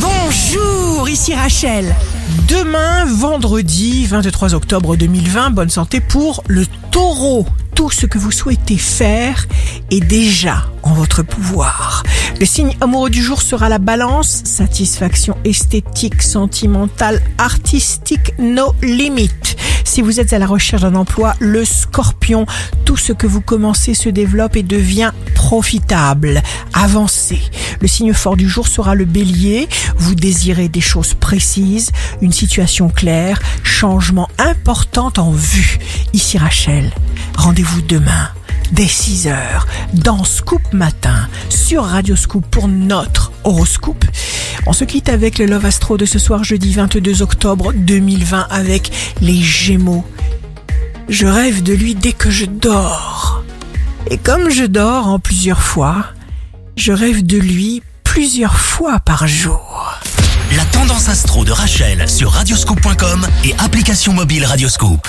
Bonjour, ici Rachel. Demain, vendredi 23 octobre 2020, bonne santé pour le taureau. Tout ce que vous souhaitez faire est déjà en votre pouvoir. Le signe amoureux du jour sera la balance, satisfaction esthétique, sentimentale, artistique, no limit. Si vous êtes à la recherche d'un emploi, le scorpion, tout ce que vous commencez se développe et devient profitable. Avancez. Le signe fort du jour sera le bélier. Vous désirez des choses précises, une situation claire, changement important en vue. Ici Rachel. Rendez-vous demain dès 6h dans Scoop Matin sur Radio Scoop pour notre horoscope. On se quitte avec le Love Astro de ce soir jeudi 22 octobre 2020 avec les Gémeaux. Je rêve de lui dès que je dors. Et comme je dors en plusieurs fois, je rêve de lui plusieurs fois par jour. La tendance astro de Rachel sur radioscope.com et application mobile Radioscope.